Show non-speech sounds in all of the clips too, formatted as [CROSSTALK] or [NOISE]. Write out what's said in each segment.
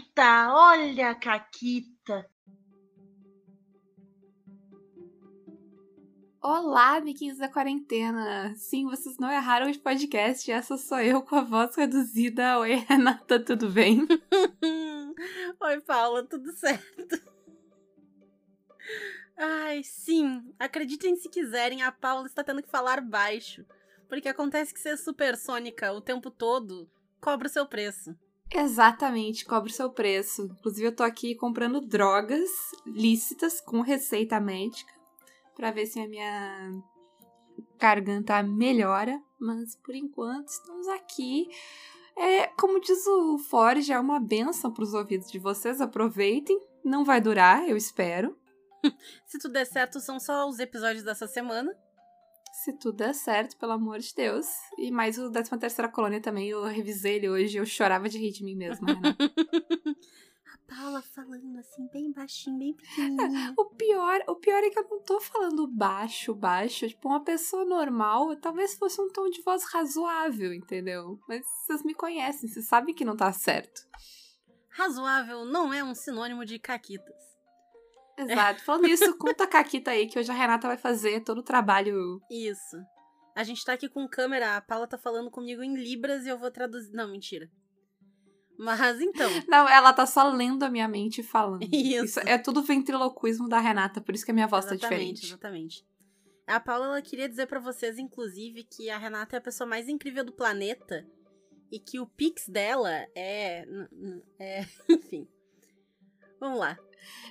Caquita, olha a Caquita. Olá, amiguinhos da quarentena! Sim, vocês não erraram de podcast, essa sou eu com a voz reduzida. Oi, [LAUGHS] Renata, tudo bem? [LAUGHS] Oi, Paula, tudo certo? Ai, sim, acreditem se quiserem, a Paula está tendo que falar baixo. Porque acontece que ser supersônica o tempo todo cobra o seu preço. Exatamente, cobra o seu preço. Inclusive, eu tô aqui comprando drogas lícitas com receita médica para ver se a minha garganta melhora. Mas por enquanto estamos aqui. É, como diz o Forge, é uma benção para os ouvidos de vocês. Aproveitem. Não vai durar, eu espero. [LAUGHS] se tudo der certo, são só os episódios dessa semana se tudo der certo, pelo amor de Deus. E mais o 13 terceira colônia também, eu revisei ele hoje, eu chorava de rir de mim mesma, [LAUGHS] A Paula falando assim, bem baixinho, bem pequenininho. [LAUGHS] O pior, o pior é que eu não tô falando baixo, baixo. Tipo, uma pessoa normal, talvez fosse um tom de voz razoável, entendeu? Mas vocês me conhecem, vocês sabem que não tá certo. Razoável não é um sinônimo de caquitas. Exato. Falando isso, conta a Caquita aí, que hoje a Renata vai fazer todo o trabalho. Isso. A gente tá aqui com câmera, a Paula tá falando comigo em Libras e eu vou traduzir. Não, mentira. Mas então. [LAUGHS] Não, ela tá só lendo a minha mente e falando. Isso. isso é tudo ventriloquismo da Renata, por isso que a minha voz exatamente, tá diferente. Exatamente. A Paula ela queria dizer para vocês, inclusive, que a Renata é a pessoa mais incrível do planeta e que o pix dela é. é [LAUGHS] enfim. Vamos lá.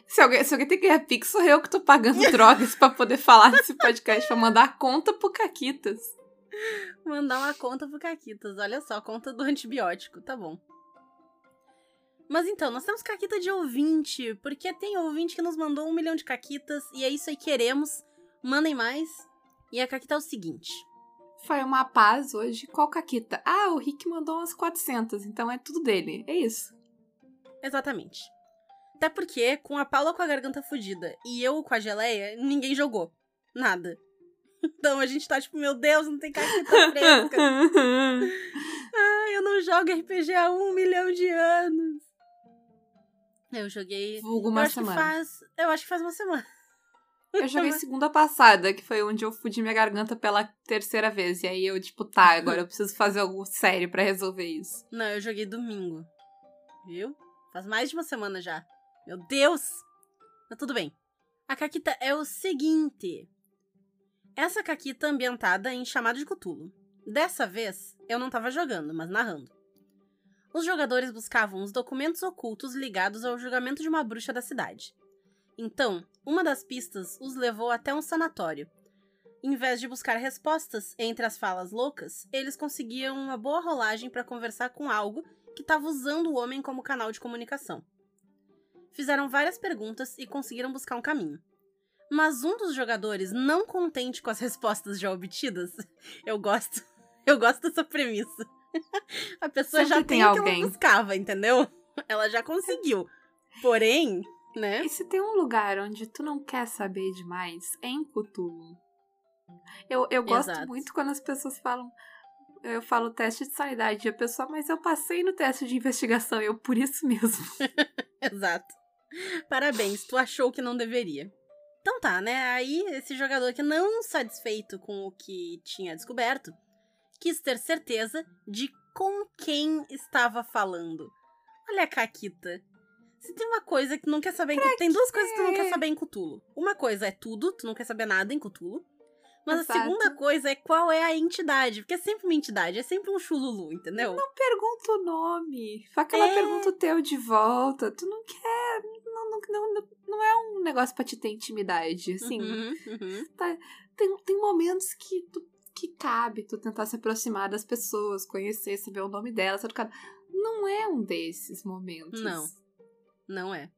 Se alguém, se alguém tem que ganhar Pix, sou eu que tô pagando [LAUGHS] drogas para poder falar nesse podcast, pra mandar conta pro Caquitas. Mandar uma conta pro Caquitas, olha só, conta do antibiótico, tá bom. Mas então, nós temos caquita de ouvinte, porque tem ouvinte que nos mandou um milhão de caquitas, e é isso aí, queremos. Mandem mais. E a caquita é o seguinte. Foi uma paz hoje. Qual caquita? Ah, o Rick mandou umas 400, então é tudo dele. É isso. Exatamente. Até porque, com a Paula com a garganta fodida e eu com a geleia, ninguém jogou. Nada. [LAUGHS] Então a gente tá tipo, meu Deus, não tem caquita fresca. [LAUGHS] Ai, eu não jogo RPG há um milhão de anos. Eu joguei. Vulgo uma eu semana. faz, eu acho que faz uma semana. [LAUGHS] Eu joguei segunda passada, que foi onde eu fudi minha garganta pela terceira vez. E aí eu, tipo, tá, agora eu preciso fazer algo sério para resolver isso. Não, eu joguei domingo. Viu? Faz mais de uma semana já. Meu Deus! Mas tudo bem. A Caquita é o seguinte. Essa Caquita ambientada em Chamado de Cthulhu. Dessa vez, eu não estava jogando, mas narrando. Os jogadores buscavam os documentos ocultos ligados ao julgamento de uma bruxa da cidade. Então, uma das pistas os levou até um sanatório. Em vez de buscar respostas entre as falas loucas, eles conseguiam uma boa rolagem para conversar com algo que estava usando o homem como canal de comunicação fizeram várias perguntas e conseguiram buscar um caminho. Mas um dos jogadores, não contente com as respostas já obtidas, [LAUGHS] eu gosto, [LAUGHS] eu gosto dessa premissa. [LAUGHS] A pessoa Sempre já tem tem, o que alguém. ela buscava, entendeu? Ela já conseguiu. Porém, né? E se tem um lugar onde tu não quer saber demais, é em Cthulhu. Eu, eu gosto Exato. muito quando as pessoas falam. Eu falo teste de sanidade, e a pessoa, mas eu passei no teste de investigação, eu por isso mesmo. Exato. Parabéns, tu achou que não deveria. Então tá, né? Aí esse jogador que não satisfeito com o que tinha descoberto, quis ter certeza de com quem estava falando. Olha a Caquita. Se tem uma coisa que tu não quer saber em Cthulhu. Tem duas coisas que tu não quer saber em Cthulhu. Uma coisa é tudo, tu não quer saber nada em Cthulhu. Mas Exato. a segunda coisa é qual é a entidade. Porque é sempre uma entidade, é sempre um chululu, entendeu? Não pergunta o nome. Faz aquela É. pergunta o teu de volta. Tu não quer. Não, não, não, é um negócio pra te ter intimidade. Assim, Uhum, uhum. tá- tem, tem momentos que tu, que cabe tu tentar se aproximar das pessoas, conhecer, saber o nome delas. educar. Não é um desses momentos. Não. Não é.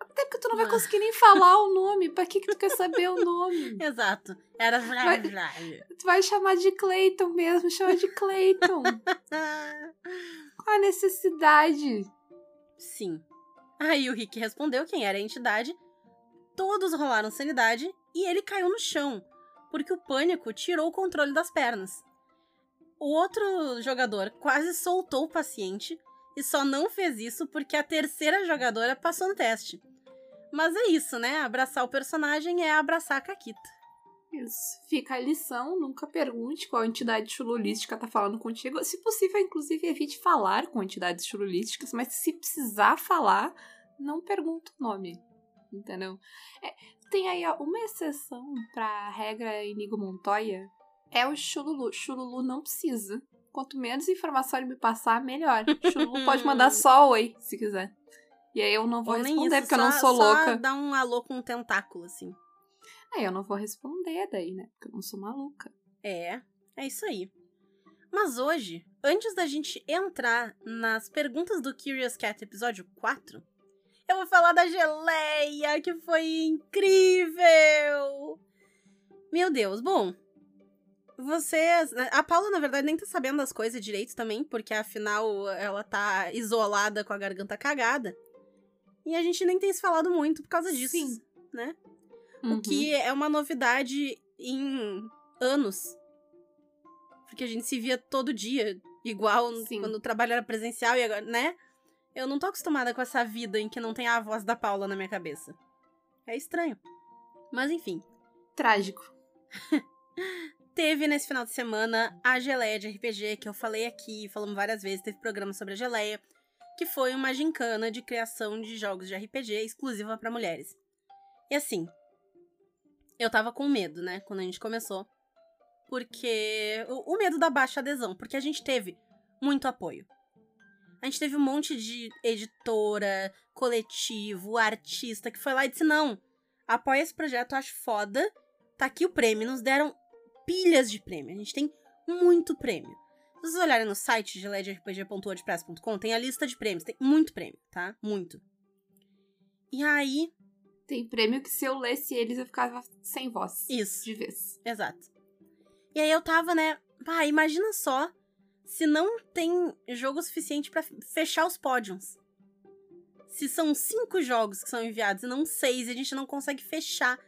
Até porque tu não vai conseguir nem falar o nome. Pra que, que tu quer saber o nome? [LAUGHS] Exato. Era. Tu vai chamar de Clayton mesmo, chama de Clayton. [LAUGHS] Qual a necessidade? Sim. Aí o Rick respondeu quem era a entidade. Todos rolaram sanidade e ele caiu no chão, porque o pânico tirou o controle das pernas. O outro jogador quase soltou o paciente e só não fez isso porque a terceira jogadora passou no teste. Mas é isso, né? Abraçar o personagem é abraçar a Caquita. Fica a lição, nunca pergunte qual entidade chululística tá falando contigo. Se possível, inclusive, evite falar com entidades chululísticas, mas se precisar falar, não pergunta o nome. Entendeu? É, tem aí ó, uma exceção pra regra Inigo Montoya. É o Chululu. Chululu não precisa. Quanto menos informação ele me passar, melhor. [LAUGHS] Chululu pode mandar só oi, se quiser. E aí eu não vou Ou responder, isso, porque eu não só- sou só louca. Dá um alô com um tentáculo, assim. Eu não vou responder daí, né? Porque eu não sou maluca. É, é isso aí. Mas hoje, antes da gente entrar nas perguntas do Curious Cat episódio 4, eu vou falar da geleia, que foi incrível! Meu Deus, bom. Vocês. A Paula, na verdade, nem tá sabendo das coisas direito também, porque afinal ela tá isolada com a garganta cagada. E a gente nem tem se falado muito por causa disso, Sim. né? Uhum. O que é uma novidade em anos. Porque a gente se via todo dia, igual Sim. quando o trabalho era presencial e agora, né? Eu não tô acostumada com essa vida em que não tem a voz da Paula na minha cabeça. É estranho. Mas enfim, Trágico. [LAUGHS] teve nesse final de semana a geleia de RPG, que eu falei aqui, falamos várias vezes, teve programa sobre a geleia, que foi uma gincana de criação de jogos de RPG exclusiva pra mulheres. E assim, eu tava com medo, né, quando a gente começou, porque o, o medo da baixa adesão, porque a gente teve muito apoio. A gente teve um monte de editora, coletivo, artista que foi lá e disse: não, apoia esse projeto, acho foda. Tá aqui o prêmio, nos deram pilhas de prêmio. A gente tem muito prêmio. Se vocês olharem no site geledrpg.wordpress.com, tem a lista de prêmios. Tem muito prêmio, tá? Muito. E aí, Tem prêmio que se eu lesse eles eu ficava sem voz. isso. De vez. Exato. E aí eu tava, né? Pá, imagina só se não tem jogo suficiente pra fechar os pódios. Se são cinco jogos que são enviados e não seis, e a gente não consegue fechar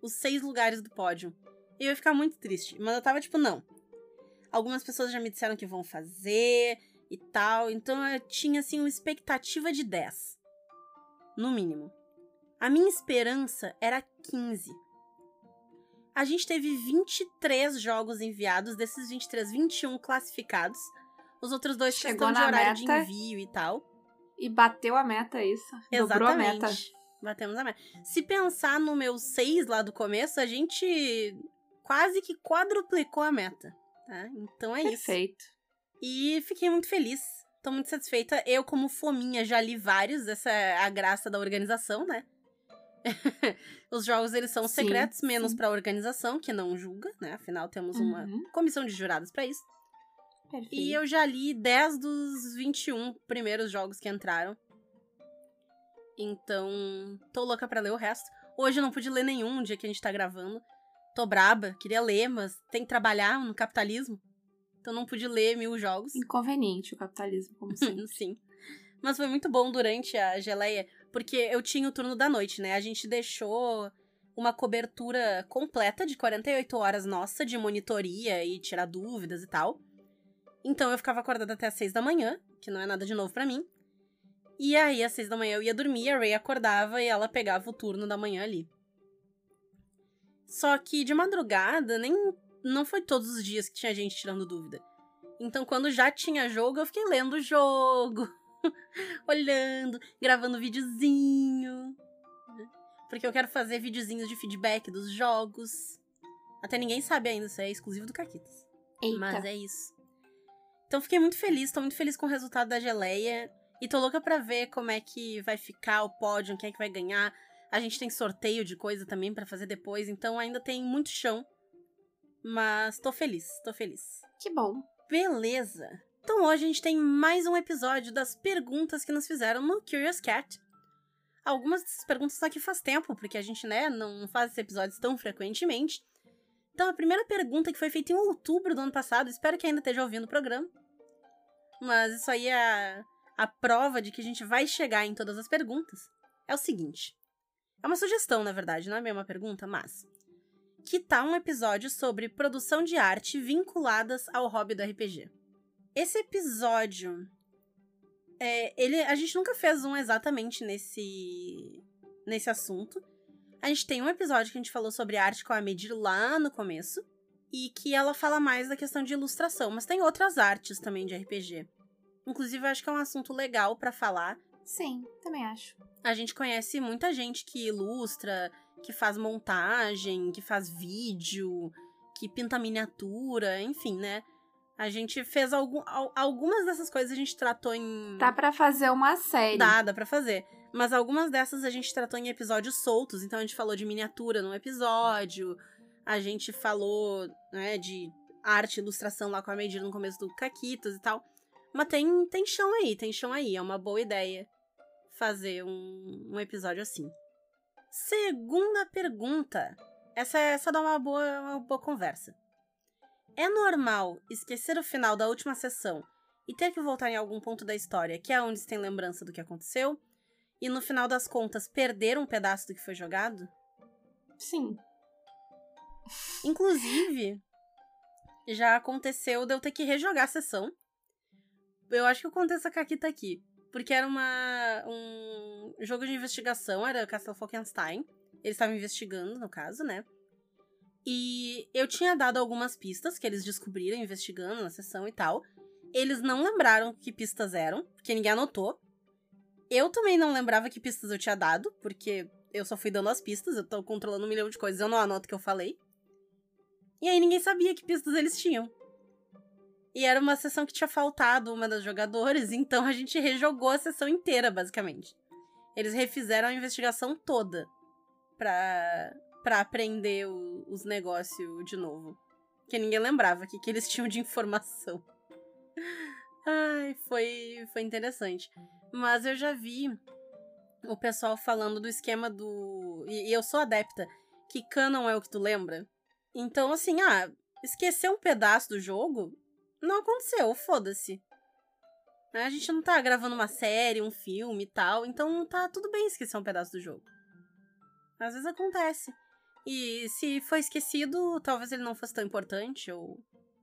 os seis lugares do pódio. Eu ia ficar muito triste. Mas eu tava tipo, não. Algumas pessoas já me disseram que vão fazer e tal. Então eu tinha, assim, uma expectativa de 10. No mínimo. A minha esperança era 15. A gente teve 23 jogos enviados, desses 23, 21 classificados. Os outros dois Chegou questão de horário de envio e tal. E bateu a meta, é isso? Dobrou a meta. Exatamente. Batemos a meta. Se pensar no meu 6 lá do começo, a gente quase que quadruplicou a meta. Tá? Então é isso. Perfeito. E fiquei muito feliz. Tô muito satisfeita. Eu, como fominha, já li vários. Essa é a graça da organização, né? [LAUGHS] Os jogos, eles são Sim, secretos, menos sim. pra organização, que não julga, né? Afinal, temos uma Uhum. comissão de jurados pra isso. Perfeito. E eu já li 10 dos 21 primeiros jogos que entraram. Então, tô louca pra ler o resto. Hoje eu não pude ler nenhum no dia que a gente tá gravando. Tô braba, queria ler, mas tem que trabalhar no capitalismo. Então não pude ler mil jogos. Inconveniente o capitalismo, como [LAUGHS] sempre. Sim. Mas foi muito bom durante a geleia, porque eu tinha o turno da noite, né? A gente deixou uma cobertura completa de 48 horas nossa de monitoria e tirar dúvidas e tal. Então eu ficava acordada até às 6 da manhã, que não é nada de novo pra mim. E aí, às 6 da manhã eu ia dormir, a Ray acordava e ela pegava o turno da manhã ali. Só que de madrugada, nem não foi todos os dias que tinha gente tirando dúvida. Então, quando já tinha jogo, eu fiquei lendo o jogo, [LAUGHS] olhando, gravando videozinho. né? Porque eu quero fazer videozinhos de feedback dos jogos. Até ninguém sabe ainda, isso é exclusivo do Caquitas. Eita. Mas é isso. Então fiquei muito feliz, tô muito feliz com o resultado da geleia. E tô louca pra ver como é que vai ficar o pódio, quem é que vai ganhar. A gente tem sorteio de coisa também pra fazer depois, então ainda tem muito chão. Mas tô feliz, tô feliz. Que bom. Beleza! Então hoje a gente tem mais um episódio das perguntas que nos fizeram no Curious Cat. Algumas dessas perguntas estão aqui faz tempo, porque a gente, né, não faz esses episódios tão frequentemente. Então a primeira pergunta que foi feita em outubro do ano passado, espero que ainda esteja ouvindo o programa. Mas isso aí é a, prova de que a gente vai chegar em todas as perguntas. É o seguinte. É uma sugestão, na verdade, não é bem uma pergunta, mas que tal um episódio sobre produção de arte vinculadas ao hobby do RPG? Esse episódio É, ele, a gente nunca fez um exatamente nesse, nesse assunto. A gente tem um episódio que a gente falou sobre arte com a Medir lá no começo. E que ela fala mais da questão de ilustração. Mas tem outras artes também de RPG. Inclusive, eu acho que é um assunto legal para falar. Sim, também acho. A gente conhece muita gente que ilustra, que faz montagem, que faz vídeo, que pinta miniatura, enfim, né? A gente fez algum, algumas dessas coisas a gente tratou em. Dá pra fazer uma série. Dá, dá pra fazer. Mas algumas dessas a gente tratou em episódios soltos. Então a gente falou de miniatura num episódio. A gente falou, né, de arte, ilustração lá com a Medir no começo do Caquitas e tal. Mas tem, tem chão aí, tem chão aí. É uma boa ideia fazer um, um episódio assim. Segunda pergunta. Essa, essa dá uma boa, uma boa conversa. É normal esquecer o final da última sessão e ter que voltar em algum ponto da história que é onde se tem lembrança do que aconteceu? E no final das contas, perder um pedaço do que foi jogado? Sim. Inclusive, já aconteceu de eu ter que rejogar a sessão. Eu acho que eu contei essa caquita aqui. Porque era uma, um jogo de investigação, era Castle Falkenstein. Eles estavam investigando, no caso, né? E eu tinha dado algumas pistas que eles descobriram investigando na sessão e tal. Eles não lembraram que pistas eram, porque ninguém anotou. Eu também não lembrava que pistas eu tinha dado, porque eu só fui dando as pistas, eu tô controlando um milhão de coisas, eu não anoto o que eu falei. E aí ninguém sabia que pistas eles tinham. E era uma sessão que tinha faltado uma das jogadoras, [LAUGHS] então a gente rejogou a sessão inteira, basicamente. Eles refizeram a investigação toda pra, pra aprender o, os negócios de novo. Que ninguém lembrava o que, que eles tinham de informação. [LAUGHS] Ai, foi, foi interessante. Mas eu já vi o pessoal falando do esquema do. E, e eu sou adepta, que canon é o que tu lembra. Então, assim, ah, esquecer um pedaço do jogo não aconteceu, foda-se. A gente não tá gravando uma série, um filme e tal, então tá tudo bem esquecer um pedaço do jogo. Às vezes acontece. E se foi esquecido, talvez ele não fosse tão importante, ou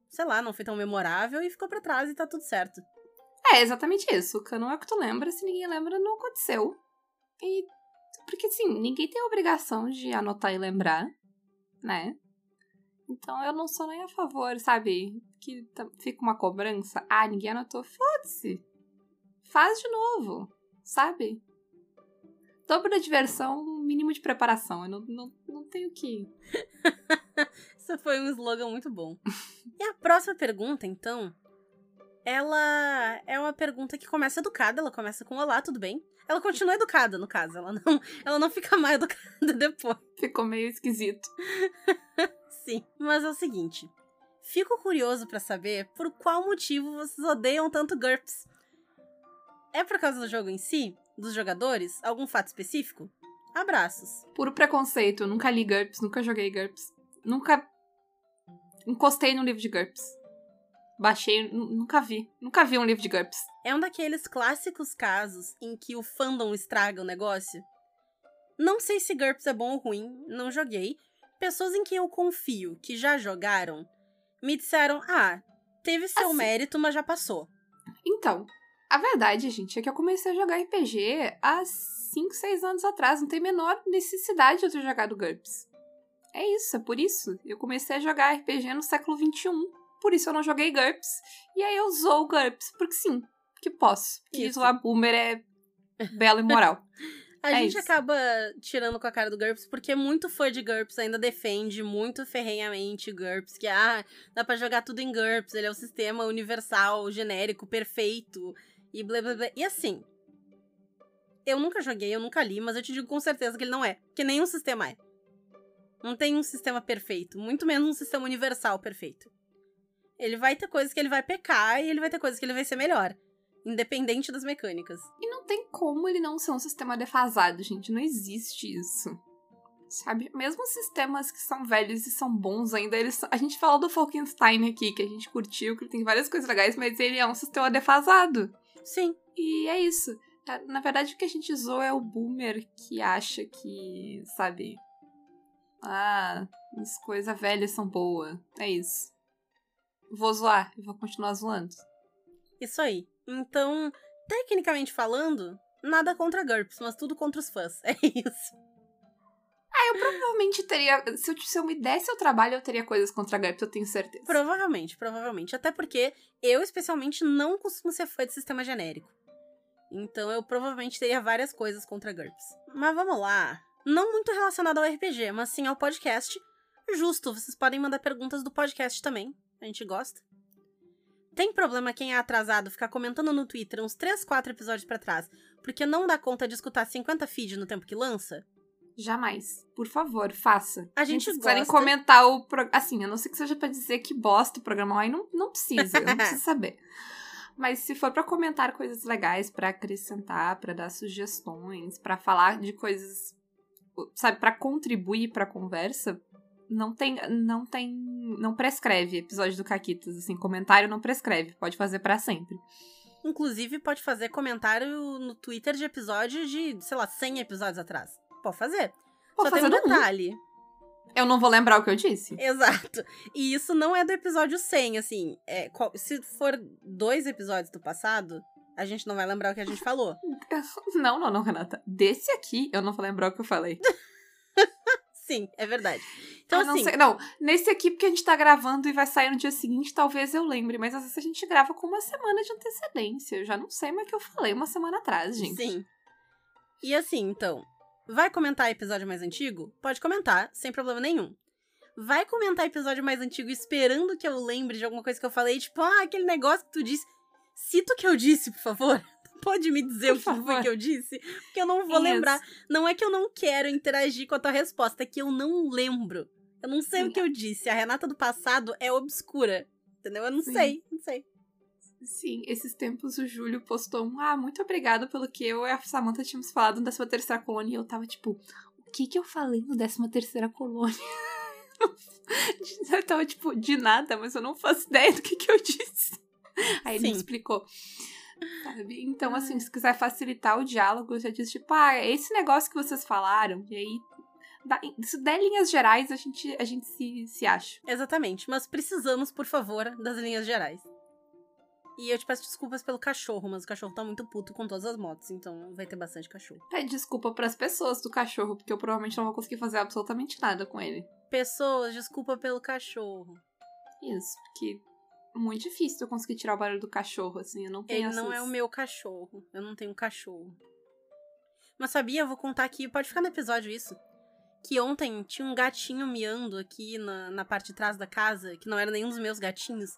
sei lá, não foi tão memorável e ficou para trás e tá tudo certo. É exatamente isso. Canon é o que tu lembra, se ninguém lembra, não aconteceu. E. Porque assim, ninguém tem a obrigação de anotar e lembrar, né? Então eu não sou nem a favor, sabe? Que fica uma cobrança. Ah, ninguém anotou. Foda-se. Faz de novo, sabe? Dobra diversão, mínimo de preparação. Eu não, não, não tenho que. [LAUGHS] Isso foi um slogan muito bom. e a próxima pergunta, então, ela é uma pergunta que começa educada, ela começa com olá, tudo bem? Ela continua educada, no caso, ela não, ela não fica mais educada [LAUGHS] depois. Ficou meio esquisito. [LAUGHS] Sim, mas é o seguinte. Fico curioso para saber por qual motivo vocês odeiam tanto GURPS. É por causa do jogo em si? Dos jogadores? Algum fato específico? Abraços. Puro preconceito. Eu nunca li GURPS, nunca joguei GURPS. Nunca encostei no livro de GURPS. Baixei, nunca vi. Nunca vi um livro de GURPS. É um daqueles clássicos casos em que o fandom estraga o negócio. Não sei se GURPS é bom ou ruim, não joguei. Pessoas em quem eu confio, que já jogaram, me disseram: ah, teve seu assim, mérito, mas já passou. Então, a verdade, gente, é que eu comecei a jogar RPG há 5, 6 anos atrás. Não tem a menor necessidade de eu ter jogado GURPS. É isso, é por isso. Eu comecei a jogar RPG no século XXI por isso eu não joguei GURPS. E aí eu zoo GURPS, porque sim, que posso. Que zoar boomer é belo e moral. [LAUGHS] A é gente isso. acaba tirando com a cara do GURPS porque muito fã de GURPS ainda defende muito ferrenhamente GURPS, que ah, dá para jogar tudo em GURPS, ele é o sistema universal, genérico, perfeito e blá blá blá. E assim, eu nunca joguei, eu nunca li, mas eu te digo com certeza que ele não é, que nenhum sistema é. Não tem um sistema perfeito, muito menos um sistema universal perfeito. Ele vai ter coisas que ele vai pecar e ele vai ter coisas que ele vai ser melhor. Independente das mecânicas. E não tem como ele não ser um sistema defasado, gente. Não existe isso. Sabe? Mesmo sistemas que são velhos e são bons ainda, eles. A gente falou do Falkenstein aqui, que a gente curtiu, que ele tem várias coisas legais, mas ele é um sistema defasado. Sim. E é isso. É, na verdade, o que a gente zoa é o boomer que acha que, sabe? Ah, as coisas velhas são boas. É isso vou zoar e vou continuar zoando. Isso aí. Então, tecnicamente falando, nada contra GURPS, mas tudo contra os fãs. [LAUGHS] É isso. Eu provavelmente teria. Se eu, se eu me desse o trabalho, eu teria coisas contra a GURPS, eu tenho certeza. Provavelmente, provavelmente. Até porque eu, especialmente, não costumo ser fã de sistema genérico. Então eu provavelmente teria várias coisas contra GURPS. Mas vamos lá. Não muito relacionado ao RPG, mas sim ao podcast. Justo, vocês podem mandar perguntas do podcast também. A gente gosta. Tem problema quem é atrasado ficar comentando no Twitter uns 3, 4 episódios pra trás, porque não dá conta de escutar 50 feeds no tempo que lança? Jamais. Por favor, faça. A gente Se quiserem gosta. comentar o programa. Assim, a não ser que seja pra dizer que bosta o programa, aí não, não precisa, eu não [LAUGHS] preciso saber. Mas se for pra comentar coisas legais, pra acrescentar, pra dar sugestões, pra falar de coisas, sabe, pra contribuir pra conversa, não tem, não tem, não prescreve episódio do Caquitas, assim, comentário não prescreve, pode fazer pra sempre. Inclusive, pode fazer comentário no Twitter de episódios de, sei lá, 100 episódios atrás. Pode fazer. Pode Só tem fazer um no um. detalhe. Eu não vou lembrar o que eu disse. Exato. E isso não é do episódio 100, assim. É, qual- se for dois episódios do passado, a gente não vai lembrar o que a gente falou. [LAUGHS] Não, não, não, Renata. Desse aqui, eu não vou lembrar o que eu falei. [LAUGHS] Sim, é verdade. Então, não assim, sei- não, nesse aqui, porque a gente tá gravando e vai sair no dia seguinte, talvez eu lembre, mas às vezes a gente grava com uma semana de antecedência. Eu já não sei mais o que eu falei uma semana atrás, gente. sim. E assim, então, vai comentar episódio mais antigo? Pode comentar, sem problema nenhum. Vai comentar episódio mais antigo esperando que eu lembre de alguma coisa que eu falei, tipo, ah, aquele negócio que tu disse. Cita o que eu disse, por favor. [LAUGHS] Pode me dizer Por o que foi que eu disse? Porque eu não vou Isso. lembrar. Não é que eu não quero interagir com a tua resposta, é que eu não lembro. Eu não sei o Sim. que eu disse. A Renata do passado é obscura. Entendeu? Eu não Sim. sei, não sei. Sim, esses tempos o Júlio postou um Ah, muito obrigado pelo que eu e a Samantha tínhamos falado no 13 terceira colônia. E eu tava tipo, o que que eu falei no 13 terceira colônia? [LAUGHS] eu tava tipo, de nada, mas eu não faço ideia do que que eu disse. Aí ele me Sim. explicou. Sabe? Então, assim, se quiser facilitar o diálogo, eu já disse, tipo, ah, é esse negócio que vocês falaram, e aí. Se der linhas gerais, a gente, a gente se, se acha. Exatamente. Mas precisamos, por favor, das linhas gerais. E eu te peço desculpas pelo cachorro, mas o cachorro tá muito puto com todas as motos, então vai ter bastante cachorro. Pede desculpa pras pessoas do cachorro, porque eu provavelmente não vou conseguir fazer absolutamente nada com ele. Pessoas, desculpa pelo cachorro. Isso, porque é muito difícil eu conseguir tirar o barulho do cachorro, assim. Eu não tenho Ele não é essas- o meu cachorro. Eu não tenho um cachorro. Mas sabia, eu vou contar aqui, pode ficar no episódio isso. Que ontem tinha um gatinho miando aqui na, na parte de trás da casa, que não era nenhum dos meus gatinhos.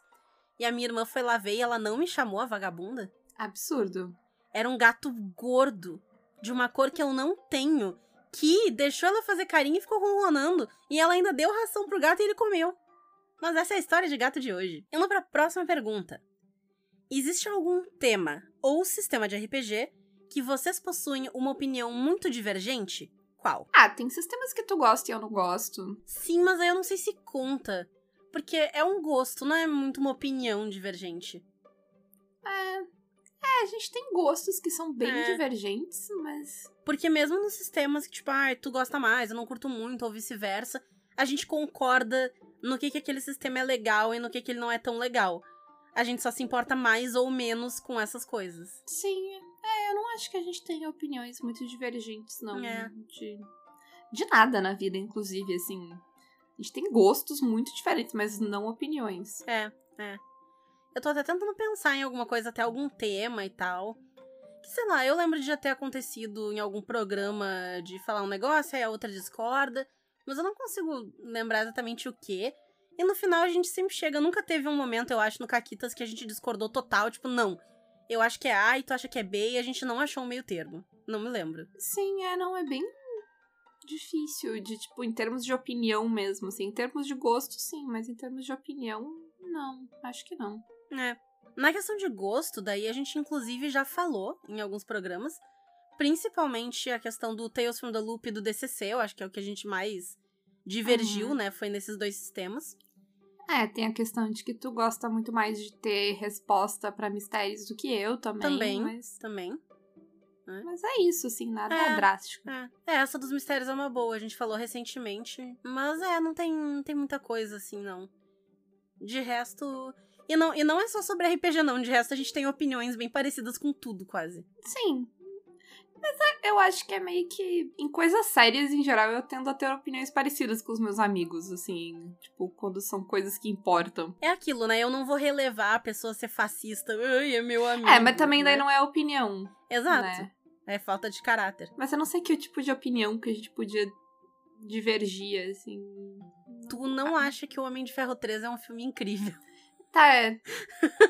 E a minha irmã foi lá ver e ela não me chamou a vagabunda. Absurdo. Era um gato gordo, de uma cor que eu não tenho, que deixou ela fazer carinho e ficou ronronando. E ela ainda deu ração pro gato e ele comeu. Mas essa é a história de gato de hoje. Indo pra próxima pergunta. Existe algum tema ou sistema de RPG que vocês possuem uma opinião muito divergente? Qual? Ah, tem sistemas que tu gosta e eu não gosto. Sim, mas aí eu não sei se conta. Porque é um gosto, não é muito uma opinião divergente. É. É, a gente tem gostos que são bem É. divergentes, mas. Porque mesmo nos sistemas que, tipo, ah, tu gosta mais, eu não curto muito, ou vice-versa, a gente concorda no que, que aquele sistema é legal e no que, que ele não é tão legal. A gente só se importa mais ou menos com essas coisas. Sim, é, eu não acho que a gente tenha opiniões muito divergentes, não. É. De, de nada na vida, inclusive, assim. A gente tem gostos muito diferentes, mas não opiniões. É, é. Eu tô até tentando pensar em alguma coisa, até algum tema e tal. Que, sei lá, eu lembro de já ter acontecido em algum programa de falar um negócio, aí a outra discorda. Mas eu não consigo lembrar exatamente o que. E no final a gente sempre chega. Nunca teve um momento, eu acho, no Caquitas que a gente discordou total. Tipo, não. Eu acho que é A e tu acha que é B e a gente não achou um meio termo. Não me lembro. Sim, é, não, é bem difícil de, tipo, em termos de opinião mesmo, assim. Em termos de gosto, sim, mas em termos de opinião, não. Acho que não. É. Na questão de gosto, daí a gente inclusive já falou em alguns programas, principalmente a questão do Tales from the Loop e do DCC, eu acho que é o que a gente mais divergiu, Uhum. né? Foi nesses dois sistemas. É, tem a questão de que tu gosta muito mais de ter resposta pra mistérios do que eu também. Também. Mas, Também. Mas é isso, assim, nada É. drástico. É. é, essa dos mistérios é uma boa, a gente falou recentemente. Mas é, não tem, não tem muita coisa assim, não. De resto. E não, e não é só sobre RPG, não. De resto, a gente tem opiniões bem parecidas com tudo, quase. Sim. Mas é- eu acho que é meio que. Em coisas sérias, em geral, eu tendo a ter opiniões parecidas com os meus amigos, assim. Tipo, quando são coisas que importam. É aquilo, né? Eu não vou relevar a pessoa ser fascista. Ai, é meu amigo. É, mas também daí né? não é opinião. Exato. né? É falta de caráter. Mas eu não sei que tipo de opinião que a gente podia divergir, assim. Tu não acha que o Homem de Ferro 3 é um filme incrível? Tá, é.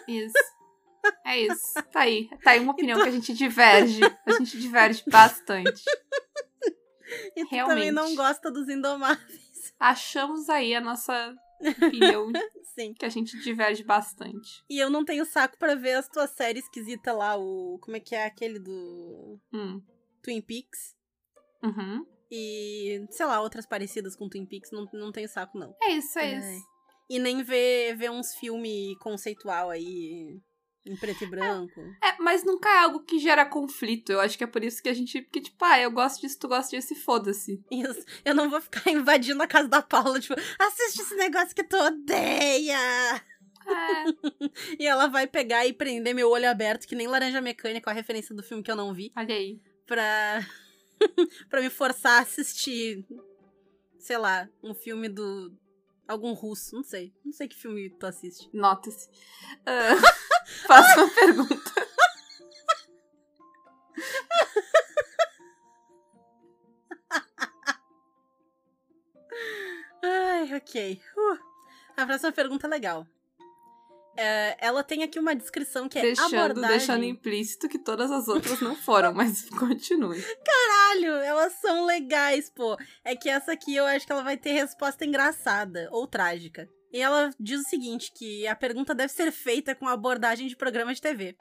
Isso. É isso. Tá aí. Tá aí uma opinião que a gente diverge. A gente diverge bastante. [LAUGHS] E tu Realmente. também não gosta dos Indomáveis. Achamos aí a nossa opinião [LAUGHS] Sim. que a gente diverge bastante. E eu não tenho saco pra ver as tuas séries esquisitas lá, o. Como é que é aquele do. Hum. Twin Peaks. Uhum. E, sei lá, outras parecidas com Twin Peaks, não, não tenho saco, não. É isso, é Ai. isso. E nem ver, ver uns filmes conceitual aí, em preto e branco. É, mas nunca é algo que gera conflito. Eu acho que é por isso que a gente. Porque, tipo, ah, eu gosto disso, tu gosta disso e foda-se. Isso. Eu não vou ficar invadindo a casa da Paula, tipo, assiste esse negócio que tu odeia! É, [LAUGHS] E ela vai pegar e prender meu olho aberto, que nem Laranja Mecânica, a referência do filme que eu não vi, olha aí. pra, [LAUGHS] pra me forçar a assistir, sei lá, um filme do. algum russo, não sei. Não sei que filme tu assiste. Nota-se. [LAUGHS] Ah, faço uma pergunta. Ai, ok. Uh, a próxima pergunta é legal. É, ela tem aqui uma descrição que é Deixando, abordagem... deixando implícito que todas as outras não foram, mas [LAUGHS] continue. Caralho, elas são legais, pô. É que essa aqui eu acho que ela vai ter resposta engraçada ou trágica. E ela diz o seguinte, que a pergunta deve ser feita com abordagem de programa de TV.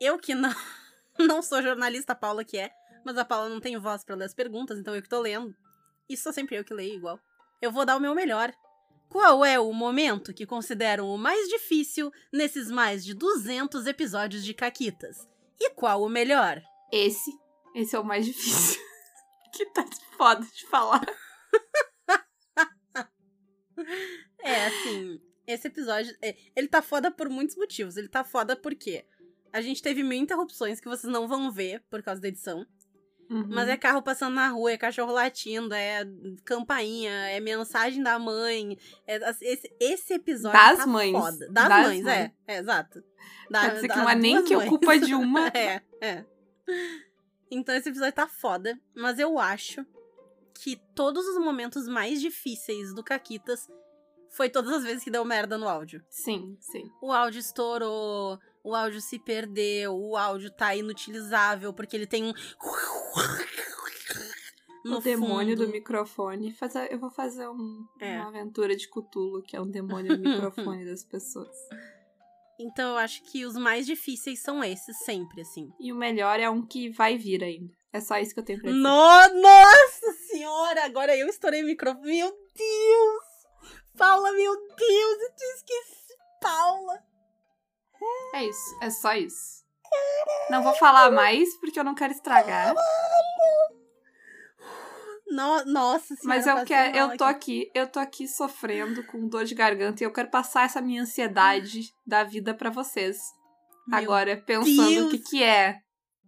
Eu que não, [LAUGHS] não sou jornalista, a Paula que é, mas a Paula não tem voz pra ler as perguntas, então eu que tô lendo. E sou sempre eu que leio igual. Eu vou dar o meu melhor. Qual é o momento que consideram o mais difícil nesses mais de 200 episódios de Caquitas? E qual o melhor? Esse, esse é o mais difícil. [LAUGHS] que tá foda de falar. É, assim, esse episódio, é, ele tá foda por muitos motivos. Ele tá foda porque a gente teve mil interrupções que vocês não vão ver por causa da edição. Uhum. Mas é carro passando na rua, é cachorro latindo, é campainha, é mensagem da mãe. é- esse, esse episódio Das tá mães. foda. Das, Das mães, mães. É, é, exato. Da- Quer dizer que não é nem que mães. ocupa de uma. [LAUGHS] É, é. Então esse episódio tá foda, mas eu acho que todos os momentos mais difíceis do Caquitas foi todas as vezes que deu merda no áudio. Sim, sim. O áudio estourou, o áudio se perdeu, o áudio tá inutilizável porque ele tem um. o demônio fundo. do microfone. Fazer, eu vou fazer um- É. uma aventura de Cthulhu, que é um demônio do [LAUGHS] microfone das pessoas. Então eu acho que os mais difíceis são esses, sempre, assim. E o melhor é um que vai vir ainda. É só isso que eu tenho pra dizer. No- nossa senhora! Agora eu estourei o microfone. Meu Deus! Paula, meu Deus, eu tinha esquecido. Paula! É isso, é só isso. Não vou falar mais porque eu não quero estragar. No- nossa senhora. Mas eu quero, eu tô aqui, eu tô aqui sofrendo com dor de garganta e eu quero passar essa minha ansiedade da vida pra vocês. Meu Agora, pensando o que Deus. que é.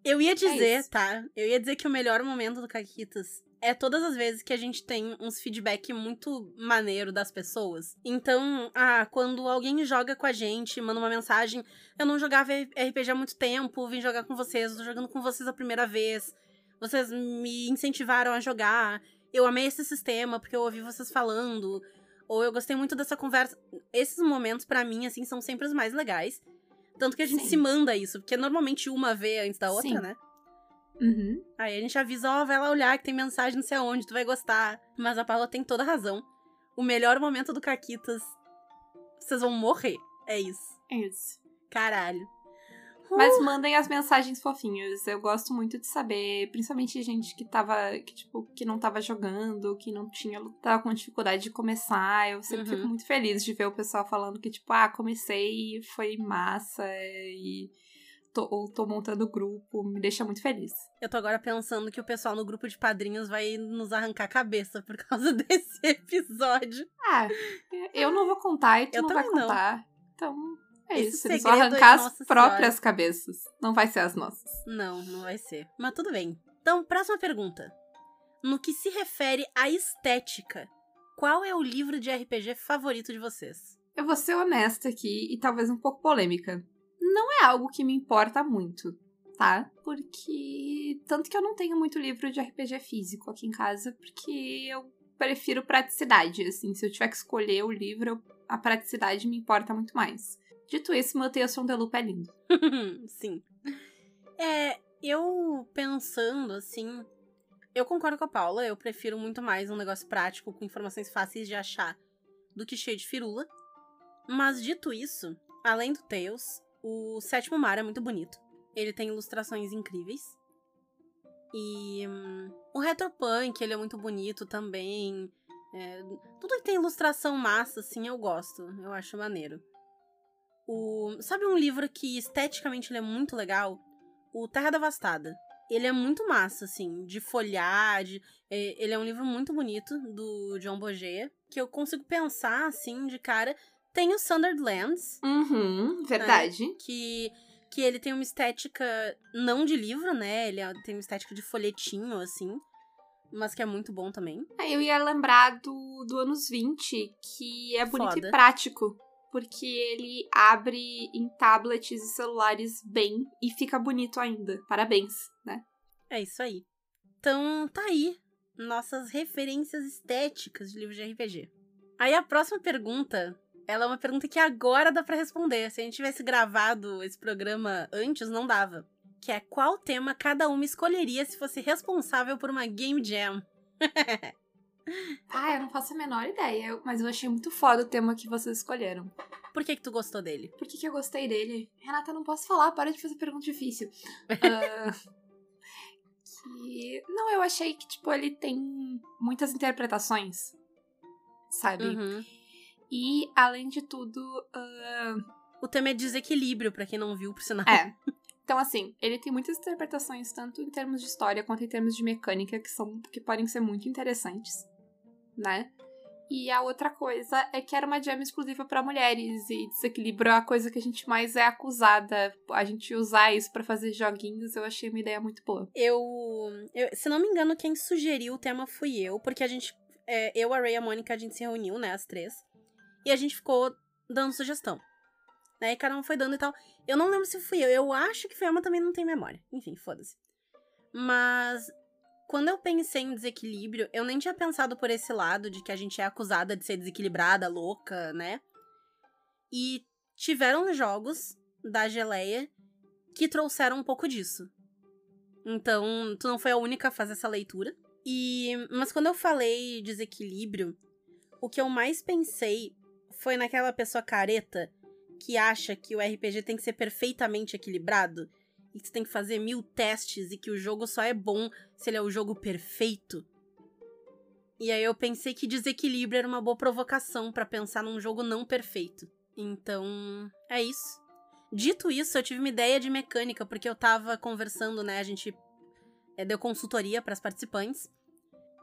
Eu ia dizer, isso. tá? Eu ia dizer que o melhor momento do Caquitas é todas as vezes que a gente tem uns feedback muito maneiro das pessoas. Então, ah, quando alguém joga com a gente, manda uma mensagem, eu não jogava RPG há muito tempo, vim jogar com vocês, tô jogando com vocês a primeira vez. Vocês me incentivaram a jogar. Eu amei esse sistema porque eu ouvi vocês falando. Ou eu gostei muito dessa conversa. Esses momentos, pra mim, assim, são sempre os mais legais. Tanto que a gente Sim. se manda isso, porque normalmente uma vê antes da outra, Sim. né? Uhum. Aí a gente avisa, ó, vai lá olhar que tem mensagem não sei aonde, tu vai gostar. Mas a Paula tem toda a razão. O melhor momento do Caquitas, vocês vão morrer. É isso. É isso. Caralho. Mas mandem as mensagens fofinhas. Eu gosto muito de saber, principalmente gente que tava, que, tipo, que não tava jogando, que não tinha, tava com dificuldade de começar. Eu sempre Uhum. fico muito feliz de ver o pessoal falando que, tipo, ah, comecei e foi massa e tô, ou tô montando grupo. Me deixa muito feliz. Eu tô agora pensando que o pessoal no grupo de padrinhos vai nos arrancar a cabeça por [LAUGHS] causa desse episódio. Ah, eu não vou contar e tu Eu não vai também não. contar. Então, é Esse isso. Eles vão segredo é arrancar as próprias cabeças. Não vai ser as nossas. Não, não vai ser. Mas tudo bem. Então, próxima pergunta. No que se refere à estética, qual é o livro de RPG favorito de vocês? Eu vou ser honesta aqui e talvez um pouco polêmica. Não é algo que me importa muito, tá? Porque. Tanto que eu não tenho muito livro de RPG físico aqui em casa, porque eu prefiro praticidade. Assim, se eu tiver que escolher o livro, a praticidade me importa muito mais. Dito isso, meu from the Loop é lindo. [LAUGHS] Sim. É, eu pensando assim, eu concordo com a Paula, eu prefiro muito mais um negócio prático com informações fáceis de achar do que cheio de firula. Mas dito isso, além do Tails, o Sétimo Mar é muito bonito. Ele tem ilustrações incríveis. E hum, o Retropunk, ele é muito bonito também. É, tudo que tem ilustração massa, assim, eu gosto. Eu acho maneiro. O, sabe um livro que esteticamente ele é muito legal? O Terra Devastada. Ele é muito massa, assim, de folhar, de, é, ele é um livro muito bonito, do John Boget, que eu consigo pensar, assim, de cara. Tem o Sunderlands, Uhum, verdade. que, que ele tem uma estética não de livro, né? Ele é- tem uma estética de folhetinho, assim, mas que é muito bom também. Aí eu ia lembrar do, do anos 20, que é bonito Foda. e prático. Porque ele abre em tablets e celulares bem e fica bonito ainda. Parabéns, né? É isso aí. Então, tá aí nossas referências estéticas de livros de RPG. Aí a próxima pergunta, ela é uma pergunta que agora dá pra responder. Se a gente tivesse gravado esse programa antes, não dava. Que é qual tema cada uma escolheria se fosse responsável por uma Game Jam? Ah, eu não faço a menor ideia, mas eu achei muito foda o tema que vocês escolheram. Por que que tu gostou dele? Por que, que eu gostei dele? Renata, não posso falar, para de fazer pergunta difícil. Ah, [LAUGHS] que... Não, eu achei que, tipo, ele tem muitas interpretações, sabe? Uhum. E, além de tudo, ah, O tema é desequilíbrio, pra quem não viu, por sinal. É. Então, assim, ele tem muitas interpretações, tanto em termos de história quanto em termos de mecânica, que são que podem ser muito interessantes, né? E a outra coisa é que era uma jam exclusiva para mulheres, e desequilíbrio é a coisa que a gente mais é acusada. A gente usar isso pra fazer joguinhos, eu achei uma ideia muito boa. Eu, eu- se não me engano, quem sugeriu o tema fui eu, porque a gente, é, eu, a Ray e a Mônica, a gente se reuniu, né, as três, e a gente ficou dando sugestão. Né, e cada um foi dando e tal. Eu não lembro se fui eu, eu acho que foi mas também não tenho memória. Enfim, foda-se. Mas, quando eu pensei em desequilíbrio, eu nem tinha pensado por esse lado de que a gente é acusada de ser desequilibrada, louca, né? E tiveram jogos da geleia que trouxeram um pouco disso. Então, tu não foi a única a fazer essa leitura. E, mas quando eu falei desequilíbrio, o que eu mais pensei foi naquela pessoa careta que acha que o RPG tem que ser perfeitamente equilibrado e que você tem que fazer mil testes e que o jogo só é bom se ele é o jogo perfeito. E aí eu pensei que desequilíbrio era uma boa provocação pra pensar num jogo não perfeito. Então, é isso. Dito isso, eu tive uma ideia de mecânica, porque eu tava conversando, né? A gente é, deu consultoria para as participantes.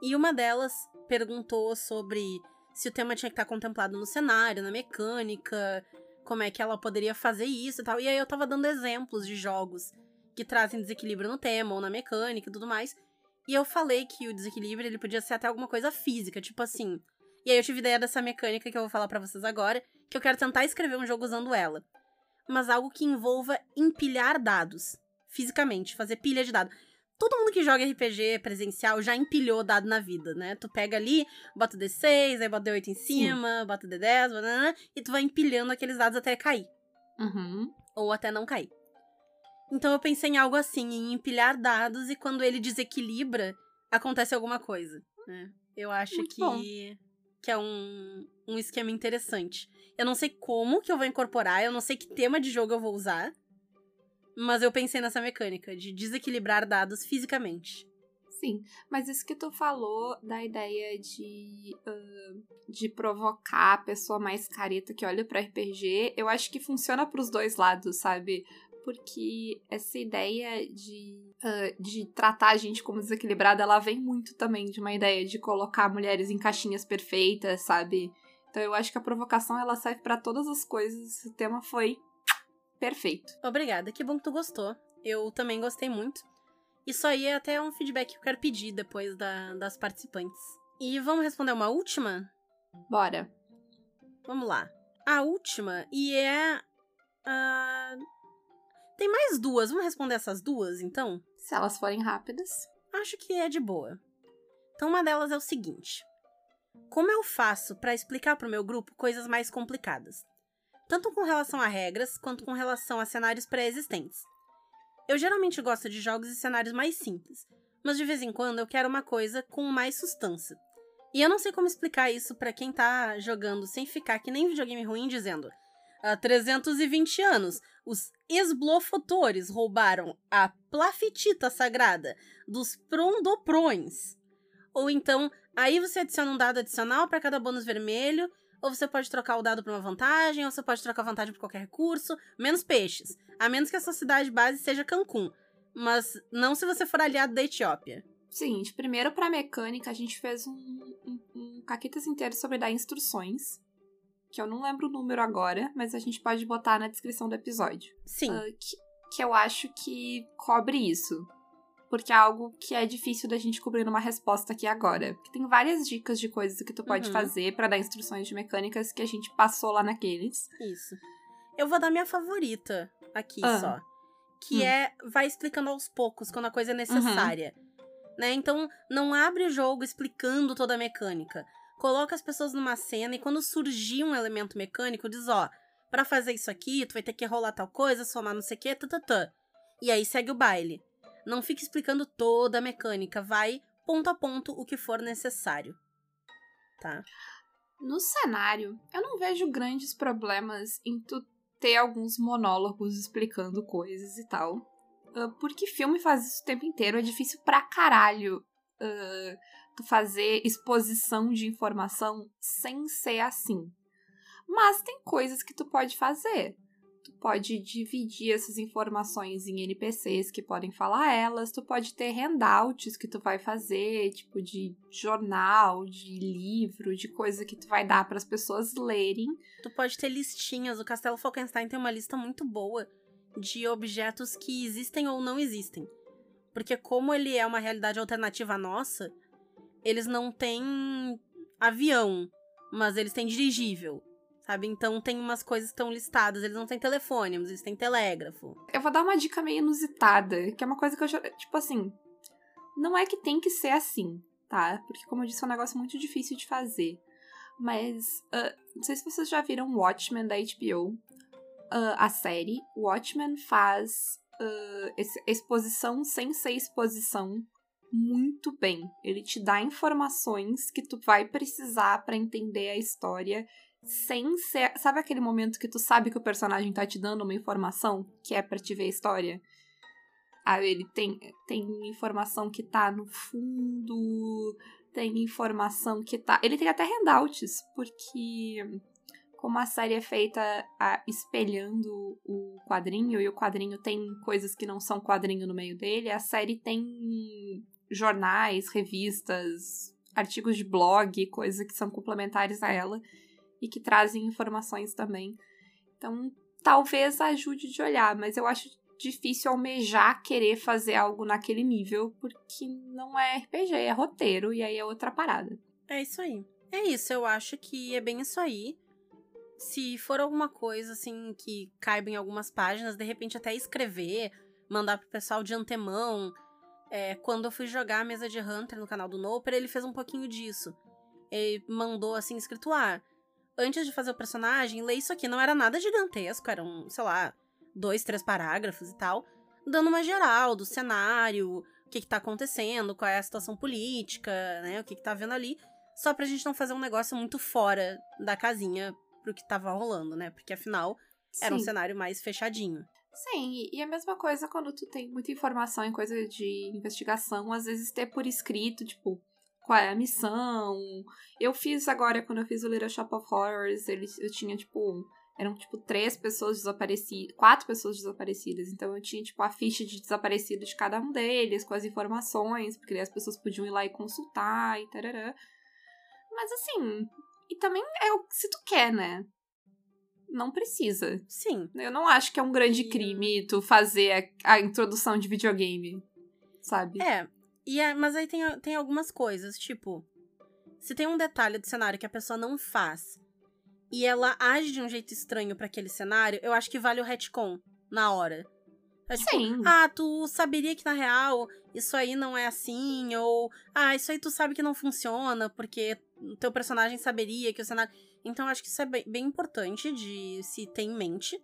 E uma delas perguntou sobre se o tema tinha que estar contemplado no cenário, na mecânica, como é que ela poderia fazer isso e tal. E aí eu tava dando exemplos de jogos que trazem desequilíbrio no tema ou na mecânica e tudo mais. E eu falei que o desequilíbrio ele podia ser até alguma coisa física, tipo assim. E aí eu tive ideia dessa mecânica que eu vou falar para vocês agora, que eu quero tentar escrever um jogo usando ela. Mas algo que envolva empilhar dados, fisicamente, fazer pilha de dados. Todo mundo que joga RPG presencial já empilhou dado na vida, né? Tu pega ali, bota o D6, aí bota o D8 em cima, bota o D10, banana, e tu vai empilhando aqueles dados até cair. Uhum. Ou até não cair. Então eu pensei em algo assim, em empilhar dados e quando ele desequilibra, acontece alguma coisa. Né? Eu acho Muito que, bom. que é um, um esquema interessante. Eu não sei como que eu vou incorporar, eu não sei que tema de jogo eu vou usar, mas eu pensei nessa mecânica de desequilibrar dados fisicamente. Sim, mas isso que tu falou da ideia de, ah, de provocar a pessoa mais careta que olha pra RPG, eu acho que funciona pros dois lados, sabe? Porque essa ideia de, ah, de tratar a gente como desequilibrada, ela vem muito também de uma ideia de colocar mulheres em caixinhas perfeitas, sabe? Então eu acho que a provocação ela serve para todas as coisas. O tema foi perfeito. Obrigada, que bom que tu gostou. Eu também gostei muito. Isso aí é até um feedback que eu quero pedir depois da, das participantes. E vamos responder uma última? Bora. Vamos lá. A última, e é. Uh... Tem mais duas. Vamos responder essas duas, então? Se elas forem rápidas. Acho que é de boa. Então, uma delas é o seguinte: Como eu faço para explicar para o meu grupo coisas mais complicadas? Tanto com relação a regras, quanto com relação a cenários pré-existentes. Eu geralmente gosto de jogos e cenários mais simples, mas de vez em quando eu quero uma coisa com mais sustância. E eu não sei como explicar isso para quem tá jogando sem ficar que nem videogame ruim dizendo: há 320 anos, os esblofotores roubaram a plafitita sagrada dos prondoprões. Ou então, aí você adiciona um dado adicional para cada bônus vermelho, ou você pode trocar o dado para uma vantagem, ou você pode trocar a vantagem por qualquer recurso, menos peixes. A menos que a sua cidade base seja Cancún. Mas não se você for aliado da Etiópia. Seguinte, primeiro pra mecânica, a gente fez um, um, um caquitas inteiro sobre dar instruções. Que eu não lembro o número agora, mas a gente pode botar na descrição do episódio. Sim. Uh, que, que eu acho que cobre isso. Porque é algo que é difícil da gente cobrir numa resposta aqui agora. Porque tem várias dicas de coisas que tu pode uhum. fazer para dar instruções de mecânicas que a gente passou lá naqueles. Isso. Eu vou dar minha favorita aqui ah. só. Que hum. é vai explicando aos poucos quando a coisa é necessária. Uhum. Né? Então, não abre o jogo explicando toda a mecânica. Coloca as pessoas numa cena e quando surgir um elemento mecânico, diz, ó, para fazer isso aqui, tu vai ter que rolar tal coisa, somar não sei o que, tatatã. E aí segue o baile. Não fique explicando toda a mecânica, vai ponto a ponto o que for necessário. Tá? No cenário, eu não vejo grandes problemas em tu ter alguns monólogos explicando coisas e tal. Porque filme faz isso o tempo inteiro, é difícil pra caralho uh, tu fazer exposição de informação sem ser assim. Mas tem coisas que tu pode fazer tu pode dividir essas informações em NPCs que podem falar elas, tu pode ter handouts que tu vai fazer, tipo de jornal, de livro, de coisa que tu vai dar para as pessoas lerem. Tu pode ter listinhas, o Castelo Falkenstein tem uma lista muito boa de objetos que existem ou não existem. Porque como ele é uma realidade alternativa à nossa, eles não têm avião, mas eles têm dirigível sabe? Então tem umas coisas que estão listadas. Eles não têm telefone, mas eles têm telégrafo. Eu vou dar uma dica meio inusitada, que é uma coisa que eu já. Tipo assim. Não é que tem que ser assim, tá? Porque, como eu disse, é um negócio muito difícil de fazer. Mas. Uh, não sei se vocês já viram Watchmen da HBO. Uh, a série. Watchmen faz uh, exposição sem ser exposição muito bem. Ele te dá informações que tu vai precisar para entender a história sem ser. Sabe aquele momento que tu sabe que o personagem tá te dando uma informação que é pra te ver a história? Ah, ele tem, tem informação que tá no fundo, tem informação que tá. Ele tem até handouts, porque como a série é feita a, espelhando o quadrinho e o quadrinho tem coisas que não são quadrinho no meio dele, a série tem jornais, revistas, artigos de blog, coisas que são complementares a ela e que trazem informações também. Então, talvez ajude de olhar, mas eu acho difícil almejar querer fazer algo naquele nível, porque não é RPG, é roteiro, e aí é outra parada. É isso aí. É isso, eu acho que é bem isso aí. Se for alguma coisa assim que caiba em algumas páginas, de repente até escrever, mandar pro pessoal de antemão. É, quando eu fui jogar a mesa de Hunter no canal do Noper, ele fez um pouquinho disso. Ele mandou assim escrito: ah, antes de fazer o personagem, ler isso aqui. Não era nada gigantesco, eram, sei lá, dois, três parágrafos e tal, dando uma geral do cenário, o que, que tá acontecendo, qual é a situação política, né? O que, que tá vendo ali. Só pra gente não fazer um negócio muito fora da casinha pro que tava rolando, né? Porque afinal Sim. era um cenário mais fechadinho. Sim, e a mesma coisa quando tu tem muita informação em coisa de investigação, às vezes ter por escrito, tipo, qual é a missão. Eu fiz agora, quando eu fiz o Little Shop of Horrors, eles, eu tinha, tipo, eram, tipo, três pessoas desaparecidas, quatro pessoas desaparecidas. Então eu tinha, tipo, a ficha de desaparecido de cada um deles, com as informações, porque as pessoas podiam ir lá e consultar e tarará. Mas assim, E também é o se tu quer, né? Não precisa. Sim. Eu não acho que é um grande crime tu fazer a, a introdução de videogame, sabe? É, e é- mas aí tem, tem algumas coisas, tipo, se tem um detalhe do cenário que a pessoa não faz e ela age de um jeito estranho pra aquele cenário, eu acho que vale o retcon na hora. É tipo, Sim. ah, tu saberia que na real isso aí não é assim, ou ah, isso aí tu sabe que não funciona, porque o teu personagem saberia que o cenário. Então eu acho que isso é bem importante de se ter em mente.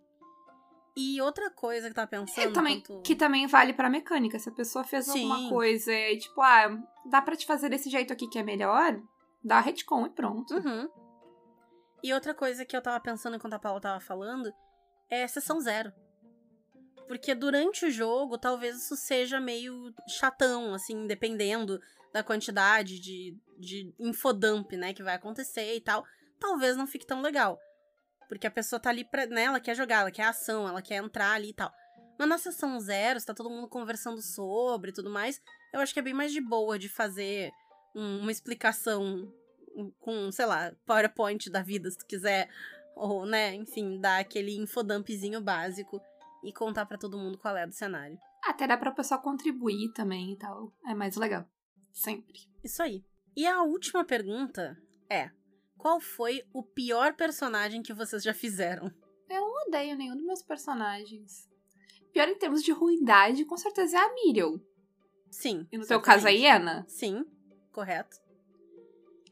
E outra coisa que eu tava pensando. E também, enquanto- que também vale pra mecânica. Se a pessoa fez Sim. alguma coisa e, tipo, ah, dá pra te fazer desse jeito aqui que é melhor, dá retcon e pronto. Uhum. E outra coisa que eu tava pensando enquanto a Paula tava falando é sessão zero. Porque durante o jogo, talvez isso seja meio chatão, assim, dependendo da quantidade de, de infodump, né, que vai acontecer e tal. Talvez não fique tão legal. Porque a pessoa tá ali pra. né, ela quer jogar, ela quer ação, ela quer entrar ali e tal. Mas na sessão zero, se tá todo mundo conversando sobre e tudo mais, eu acho que é bem mais de boa de fazer um- uma explicação com, sei lá, PowerPoint da vida, se tu quiser. Ou, né, enfim, dar aquele infodumpzinho básico e contar pra todo mundo qual é do cenário. Até dá pra pessoa contribuir também e tal. É mais legal. Sempre. Isso aí. E a última pergunta é: qual foi o pior personagem que vocês já fizeram? Eu não odeio nenhum dos meus personagens. Pior em termos de ruindade, com certeza é a Miriel. Sim. E no teu caso, a. Iena. Sim, correto.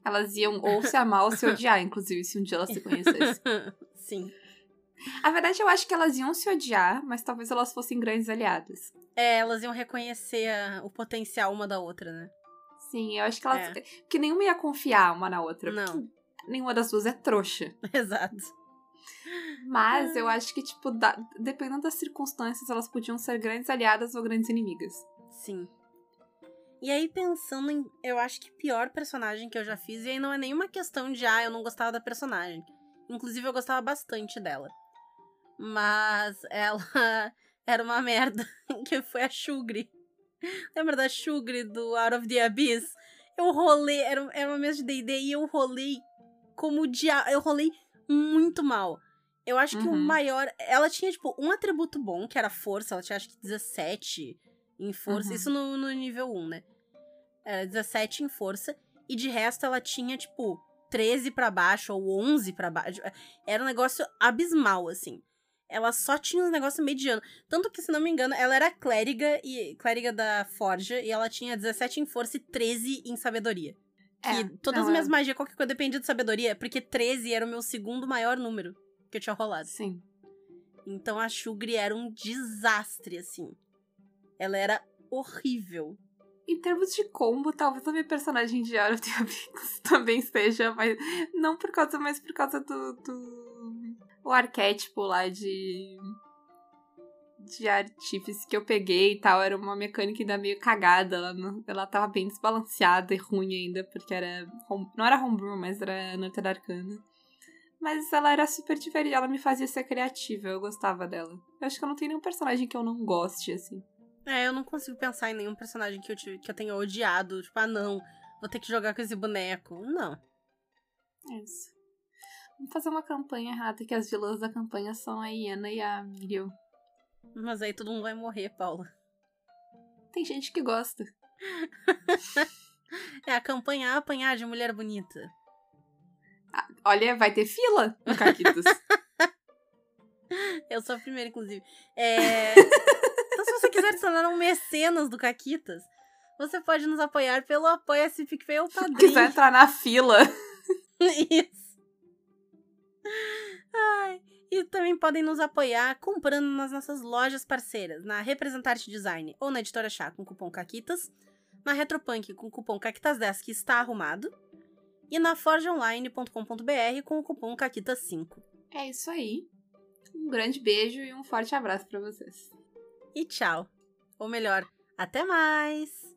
Elas iam ou se amar ou se odiar, inclusive, se um dia elas se conhecessem. [LAUGHS] Sim. A verdade, eu acho que elas iam se odiar, mas talvez elas fossem grandes aliadas. É, elas iam reconhecer a- o potencial uma da outra, né? Sim, eu acho que elas. É. Que nenhuma ia confiar uma na outra. Não. Nenhuma das duas é trouxa. [LAUGHS] Exato. Mas eu acho que, tipo, da- dependendo das circunstâncias, elas podiam ser grandes aliadas ou grandes inimigas. Sim. E aí, pensando em. Eu acho que pior personagem que eu já fiz, e aí não é nenhuma questão de, ah, eu não gostava da personagem. Inclusive, eu gostava bastante dela. Mas ela [LAUGHS] era uma merda, [LAUGHS] que foi a Shugri. Lembra da Shugri do Out of the Abyss? Eu rolei, era, era uma mesa de D&D e eu rolei como diabo. Eu rolei muito mal. Eu acho que o Uhum. maior. Ela tinha, tipo, um atributo bom, que era força. Ela tinha, acho que 17 em força. Uhum. Isso no, no nível 1, né? Era 17 em força. E de resto, ela tinha, tipo, 13 pra baixo ou 11 pra baixo. Era um negócio abismal, assim. Ela só tinha um negócio mediano. Tanto que, se não me engano, ela era clériga e clériga da Forja. E ela tinha 17 em força e 13 em sabedoria. Que É, todas não, as minhas é- magias, qualquer coisa dependia de sabedoria. Porque 13 era o meu segundo maior número que eu tinha rolado. Sim. Então a Shugri era um desastre, assim. Ela era horrível. Em termos de combo, talvez a minha personagem de of the Abyss também seja, mas não por causa, mas por causa do, do o arquétipo lá de de artífice que eu peguei e tal, era uma mecânica ainda meio cagada, ela, não, ela tava bem desbalanceada e ruim ainda, porque era home- não era homebrew, mas era da Arcana. Mas ela era super divertida, ela me fazia ser criativa, eu gostava dela. Eu acho que eu não tenho nenhum personagem que eu não goste, assim. É, eu não consigo pensar em nenhum personagem que eu, tive, que eu tenha odiado. Tipo, ah, não, vou ter que jogar com esse boneco. Não. É isso. Vamos fazer uma campanha errada, que as vilãs da campanha são a Iena e a Miriam. Mas aí todo mundo vai morrer, Paula. Tem gente que gosta. [LAUGHS] É a campanha apanhar de mulher bonita. Olha, vai ter fila no Caquitas. [LAUGHS] Eu sou a primeira, inclusive. É... [LAUGHS] então, se você quiser se tornar um mecenas do Caquitas, você pode nos apoiar pelo Apoia-se PicPay ou Padrim. Quiser entrar na fila. Isso. Ai, e também podem nos apoiar comprando nas nossas lojas parceiras, na Representarte Design ou na Editora Chá com o cupom CAQUITAS, na Retropunk com o cupom CAQUITAS10 que está arrumado, e na forgeonline.com.br com o cupom CAQUITAS5. É isso aí. Um grande beijo e um forte abraço pra vocês. E tchau. Ou melhor, até mais!